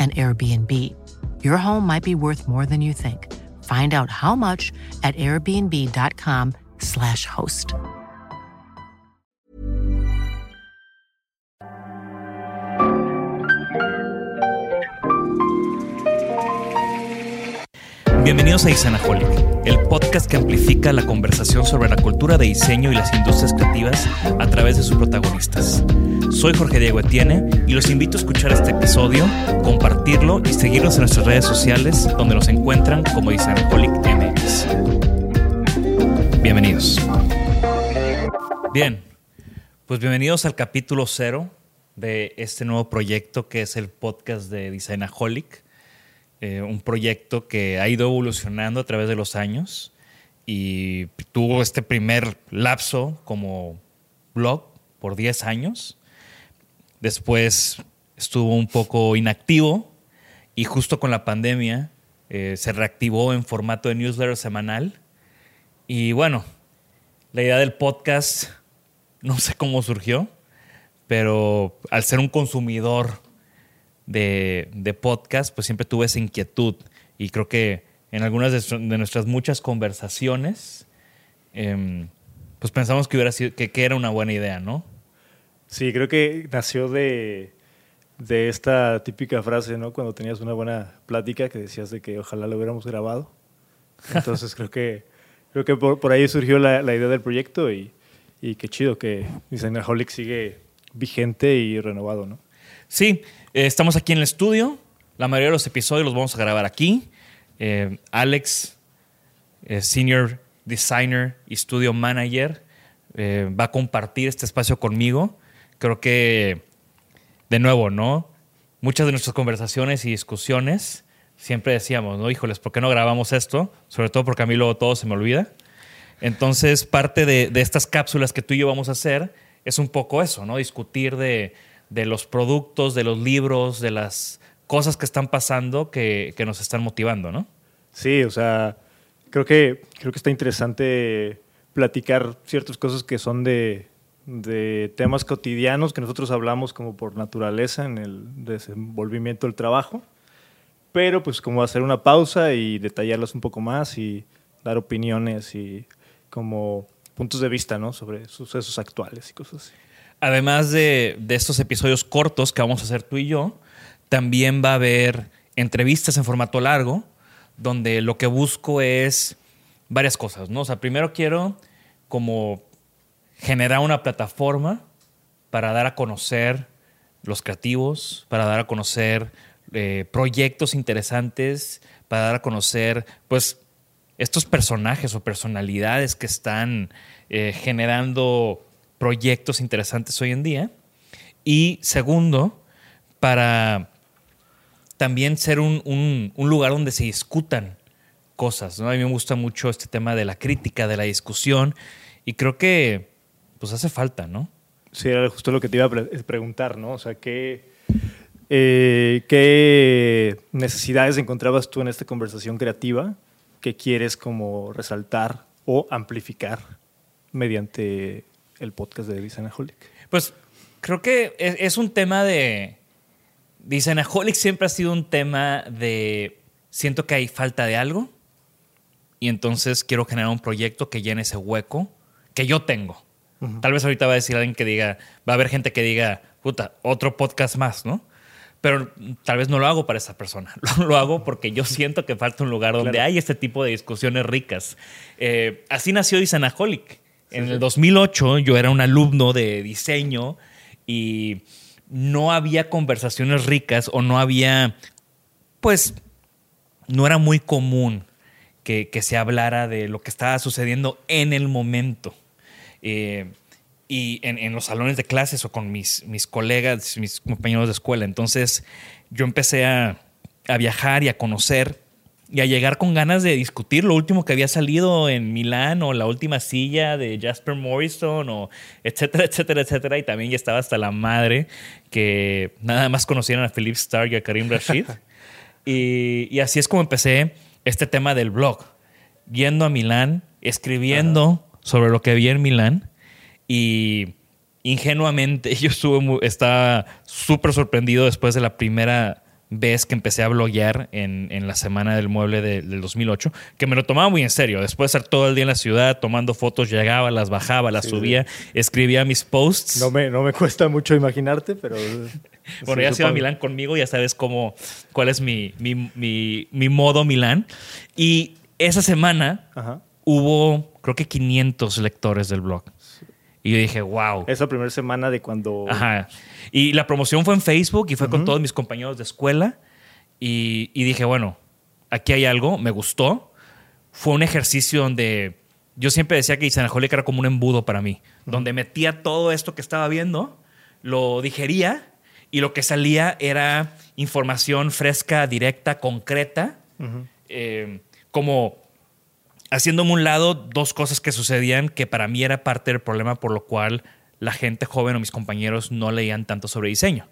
an Airbnb. Your home might be worth more than you think. Find out how much at airbnb.com/slash host. Bienvenidos a Isanaholic, el podcast que amplifica la conversación sobre la cultura de diseño y las industrias creativas a través de sus protagonistas. Soy Jorge Diego Etienne y los invito a escuchar este episodio, compartirlo y seguirnos en nuestras redes sociales donde nos encuentran como Isanaholic MX. Bienvenidos. Bien, pues bienvenidos al capítulo cero de este nuevo proyecto que es el podcast de Designaholic. Eh, un proyecto que ha ido evolucionando a través de los años y tuvo este primer lapso como blog por 10 años. Después estuvo un poco inactivo y justo con la pandemia eh, se reactivó en formato de newsletter semanal. Y bueno, la idea del podcast no sé cómo surgió, pero al ser un consumidor de, podcast, pues siempre tuve esa inquietud. Y creo que en algunas de, nuestras muchas conversaciones, em, pues pensamos que, hubiera sido, que, era una buena idea, ¿no? Sí, creo que nació de, de esta típica frase, ¿no? Cuando tenías una buena plática que decías de que ojalá lo hubiéramos grabado. Entonces creo que, creo que por, ahí surgió la, idea del proyecto y, y qué chido que Designerholic sigue vigente y renovado, ¿no? Sí, eh, estamos aquí en el estudio. La mayoría de los episodios los vamos a grabar aquí. Eh, Alex, eh, Senior Designer y Studio Manager, va a compartir este espacio conmigo. Creo que, de nuevo, ¿no? Muchas de nuestras conversaciones y discusiones siempre decíamos, ¿no? Híjoles, ¿por qué no grabamos esto? Sobre todo porque a mí luego todo se me olvida. Entonces, parte de, de estas cápsulas que tú y yo vamos a hacer es un poco eso, ¿no? Discutir de de los productos, de los libros, de las cosas que están pasando que, nos están motivando, ¿no? Sí, o sea, creo que, creo que está interesante platicar ciertas cosas que son de, temas cotidianos que nosotros hablamos como por naturaleza en el desenvolvimiento del trabajo, pero pues como hacer una pausa y detallarlas un poco más y dar opiniones y como puntos de vista, ¿no? Sobre sucesos actuales y cosas así además de, estos episodios cortos que vamos a hacer tú y yo, también va a haber entrevistas en formato largo, donde lo que busco es varias cosas, ¿no? O sea, primero quiero como generar una plataforma para dar a conocer los creativos, para dar a conocer eh, proyectos interesantes, para dar a conocer, pues, estos personajes o personalidades que están eh, generando proyectos interesantes hoy en día. Y segundo, para también ser un, lugar donde se discutan cosas. A mí me gusta mucho este tema de la crítica, de la discusión, y creo que pues hace falta, ¿no? Sí, era justo lo que te iba a preguntar, ¿no? O sea, ¿qué, Eh, ¿Qué necesidades encontrabas tú en esta conversación creativa que quieres como resaltar o amplificar mediante el podcast de Designaholic? Pues creo que es, es un tema de... Designaholic siempre ha sido un tema de... Siento que hay falta de algo y entonces quiero generar un proyecto que llene ese hueco que yo tengo. Tal vez ahorita va a decir alguien que diga, va a haber gente que diga, puta, otro podcast más, ¿no? Pero tal vez no lo hago para esa persona. Lo, hago porque yo siento que falta un lugar donde hay este tipo de discusiones ricas. Eh, así nació Disanaholic. en el 2008 yo era un alumno de diseño y no había conversaciones ricas o no había, pues, no era muy común que, que se hablara de lo que estaba sucediendo en el momento. Eh, y en, los salones de clases o con mis, mis colegas, mis compañeros de escuela. Entonces yo empecé a, viajar y a conocer y a llegar con ganas de discutir lo último que había salido en Milán o la última silla de Jasper Morrison o etcétera, etcétera, etcétera. Y también ya estaba hasta la madre que nada más conocieran a Philip Stark y a Karim Rashid. y, y, así es como empecé este tema del blog, yendo a Milán, escribiendo sobre lo que vi en Milán y ingenuamente yo estuve estaba súper sorprendido después de la primera vez que empecé a bloguear en, la semana del mueble del 2008, que me lo tomaba muy en serio. Después de estar todo el día en la ciudad tomando fotos, llegaba, las bajaba, las subía, escribía mis posts. No me, no me cuesta mucho imaginarte, pero... bueno, ya se iba a Milán conmigo, ya sabes cómo, cuál es mi, mi, modo Milán. Y esa semana hubo, creo que 500 lectores del blog. Y yo dije, wow. Esa primera semana de cuando... Ajá. Y la promoción fue en Facebook y fue con todos mis compañeros de escuela. Y, dije, bueno, aquí hay algo, me gustó. Fue un ejercicio donde yo siempre decía que Isanaholic era como un embudo para mí, donde metía todo esto que estaba viendo, lo digería y lo que salía era información fresca, directa, concreta, eh, como haciéndome un lado dos cosas que sucedían que para mí era parte del problema por lo cual la gente joven o mis compañeros no leían tanto sobre diseño.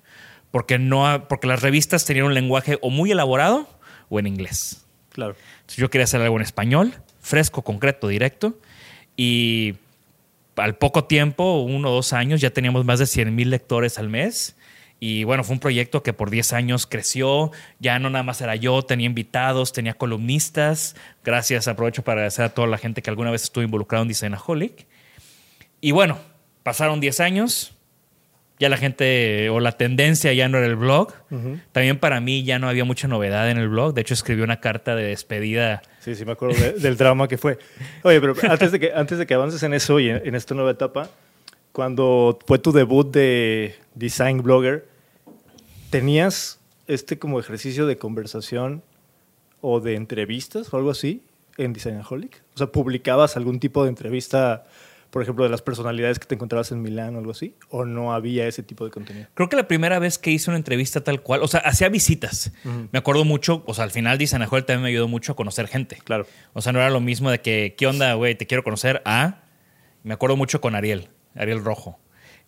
Porque, no, porque las revistas tenían un lenguaje o muy elaborado o en inglés. Claro. yo quería hacer algo en español, fresco, concreto, directo. Y al poco tiempo, uno o dos años, ya teníamos más de 100 mil lectores al mes. Y bueno, fue un proyecto que por 10 años creció. Ya no nada más era yo, tenía invitados, tenía columnistas. Gracias, aprovecho para agradecer a toda la gente que alguna vez estuvo involucrado en Designaholic. Y bueno, pasaron 10 años. Ya la gente o la tendencia ya no era el blog. También para mí ya no había mucha novedad en el blog. De hecho, escribí una carta de despedida. Sí, sí, me acuerdo del drama que fue. Oye, pero antes de que, antes de que avances en eso y en esta nueva etapa, cuando fue tu debut de design blogger, ¿tenías este como ejercicio de conversación o de entrevistas o algo así en Designaholic? O sea, ¿publicabas algún tipo de entrevista, por ejemplo, de las personalidades que te encontrabas en Milán o algo así? ¿O no había ese tipo de contenido? Creo que la primera vez que hice una entrevista tal cual, o sea, hacía visitas. Me acuerdo mucho, o sea, al final Designaholic también me ayudó mucho a conocer gente. Claro. O sea, no era lo mismo de que, ¿qué onda, güey? Te quiero conocer a... Me acuerdo mucho con Ariel. Ariel Rojo.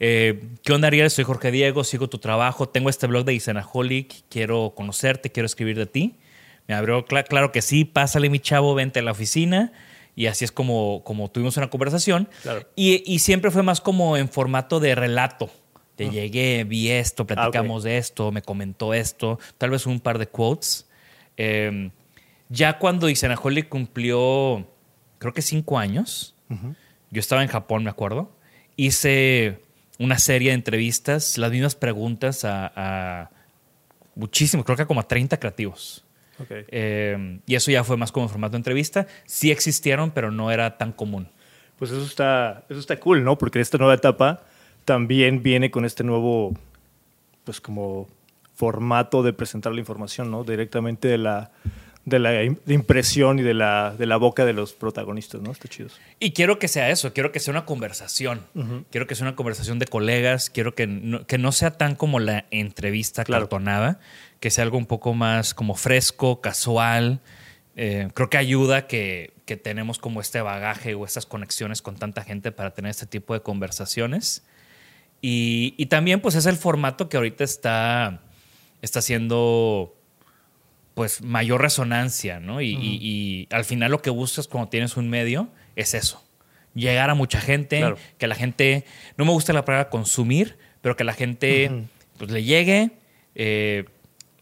Eh, ¿Qué onda, Ariel? Soy Jorge Diego, sigo tu trabajo. Tengo este blog de Isenaholic. Quiero conocerte, quiero escribir de ti. Me abrió, claro que sí, pásale, mi chavo, vente a la oficina. Y así es como, como tuvimos una conversación. Y, siempre fue más como en formato de relato. Te ah. llegué, vi esto, ah, platicamos de esto, me comentó esto, tal vez un par de quotes. Em, ya cuando Isenaholic cumplió, creo que cinco años, yo estaba en Japón, me acuerdo hice una serie de entrevistas, las mismas preguntas a, muchísimos, creo que como a 30 creativos. Eh, y eso ya fue más como formato de entrevista. Sí existieron, pero no era tan común. Pues eso está, eso está cool, ¿no? Porque esta nueva etapa también viene con este nuevo, pues como formato de presentar la información, ¿no? Directamente de la, de la impresión y de la, de la boca de los protagonistas, ¿no? Está chido. Y quiero que sea eso, quiero que sea una conversación. Quiero que sea una conversación de colegas, quiero que no, que no sea tan como la entrevista cartonada, que sea algo un poco más como fresco, casual. Eh, creo que ayuda que, que tenemos como este bagaje o estas conexiones con tanta gente para tener este tipo de conversaciones. Y, y también pues es el formato que ahorita está está haciendo pues mayor resonancia, ¿no? Y, y- y al final lo que buscas cuando tienes un medio es eso. Llegar a mucha gente, Claro. que la gente, no me gusta la palabra consumir, pero que la gente pues le llegue, eh,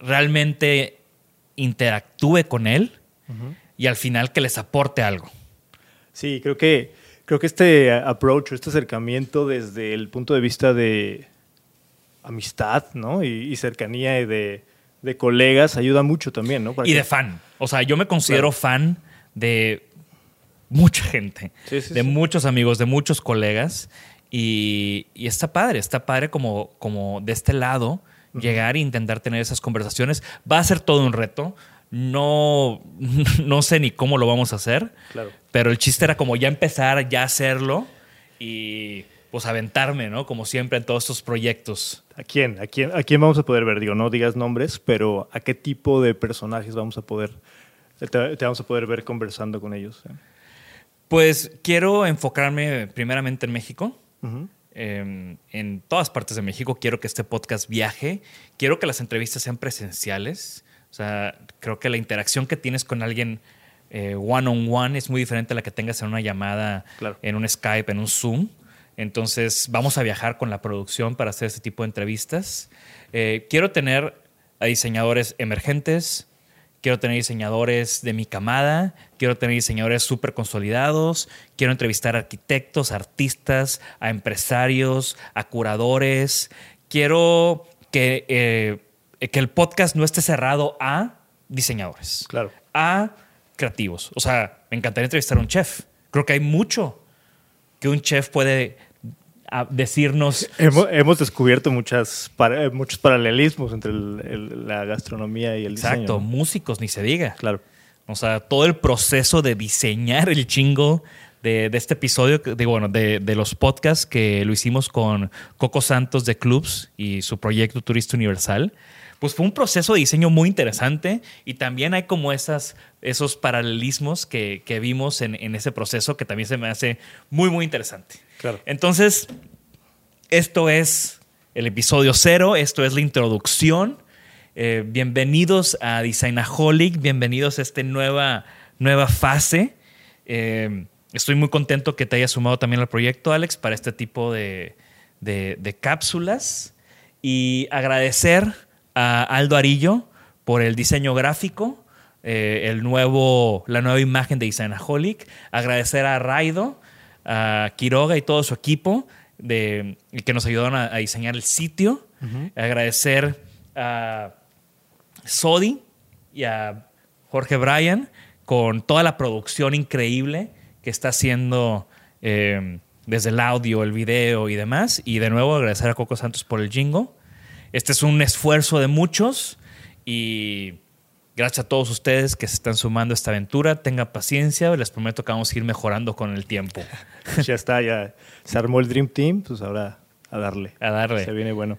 realmente interactúe con él y al final que les aporte algo. Sí, creo que, creo que este approach, este acercamiento desde el punto de vista de amistad ¿no? y, y cercanía y de, de colegas ayuda mucho también. ¿no? Para Y que- de fan. O sea, yo me considero Claro. fan de mucha gente, Sí, sí, de sí. muchos amigos, de muchos colegas. Y, y está padre, está padre como, como de este lado llegar e intentar tener esas conversaciones. Va a ser todo un reto. No, no sé ni cómo lo vamos a hacer. Claro. Pero el chiste era como ya empezar, ya hacerlo y pues aventarme, ¿no? Como siempre en todos estos proyectos. ¿A quién? ¿A quién? ¿A quién vamos a poder ver? Digo, no digas nombres, pero ¿a qué tipo de personajes vamos a poder, te, te vamos a poder ver conversando con ellos? eh? Pues quiero enfocarme primeramente en México. Eh, en todas partes de México. Quiero que este podcast viaje. Quiero que las entrevistas sean presenciales. O sea, creo que la interacción que tienes con alguien eh, one on one es muy diferente a la que tengas en una llamada, Claro. en un Skype, en un Zoom. Entonces, vamos a viajar con la producción para hacer este tipo de entrevistas. Eh, quiero tener a diseñadores emergentes, quiero tener diseñadores de mi camada, quiero tener diseñadores súper consolidados, quiero entrevistar a arquitectos, artistas, a empresarios, a curadores. Quiero que, eh, que el podcast no esté cerrado a diseñadores, Claro. a creativos. O sea, me encantaría entrevistar a un chef. Creo que hay mucho que un chef puede decirnos. Hemos, hemos descubierto muchas, para- eh, muchos paralelismos entre el- el- la gastronomía y el Exacto, diseño. ¿no? músicos, ni se diga. Claro. O sea, todo el proceso de diseñar el chingo de, de este episodio, de, bueno, de, de los podcasts que lo hicimos con Coco Santos de Clubs y su proyecto Turista Universal, pues fue un proceso de diseño muy interesante y también hay como esas, esos paralelismos que, que vimos en, en ese proceso que también se me hace muy, muy interesante. Claro. Entonces, esto es el episodio cero, esto es la introducción. Eh, bienvenidos a Designaholic, bienvenidos a esta nueva, nueva fase. Eh, estoy muy contento que te hayas sumado también al proyecto, Alex, para este tipo de, de- de cápsulas. Y agradecer a Aldo Arillo por el diseño gráfico, eh, el nuevo, la nueva imagen de Designaholic. Agradecer a Raido, a Quiroga y todo su equipo de, que nos ayudaron a, a diseñar el sitio. Agradecer a Sodi y a Jorge Bryan con toda la producción increíble que está haciendo eh, desde el audio, el video y demás. Y de nuevo agradecer a Coco Santos por el jingo. Este es un esfuerzo de muchos y gracias a todos ustedes que se están sumando a esta aventura. Tengan paciencia, les prometo que vamos a ir mejorando con el tiempo. ya está, ya se armó el Dream Team, pues ahora a darle. A darle. Se viene bueno.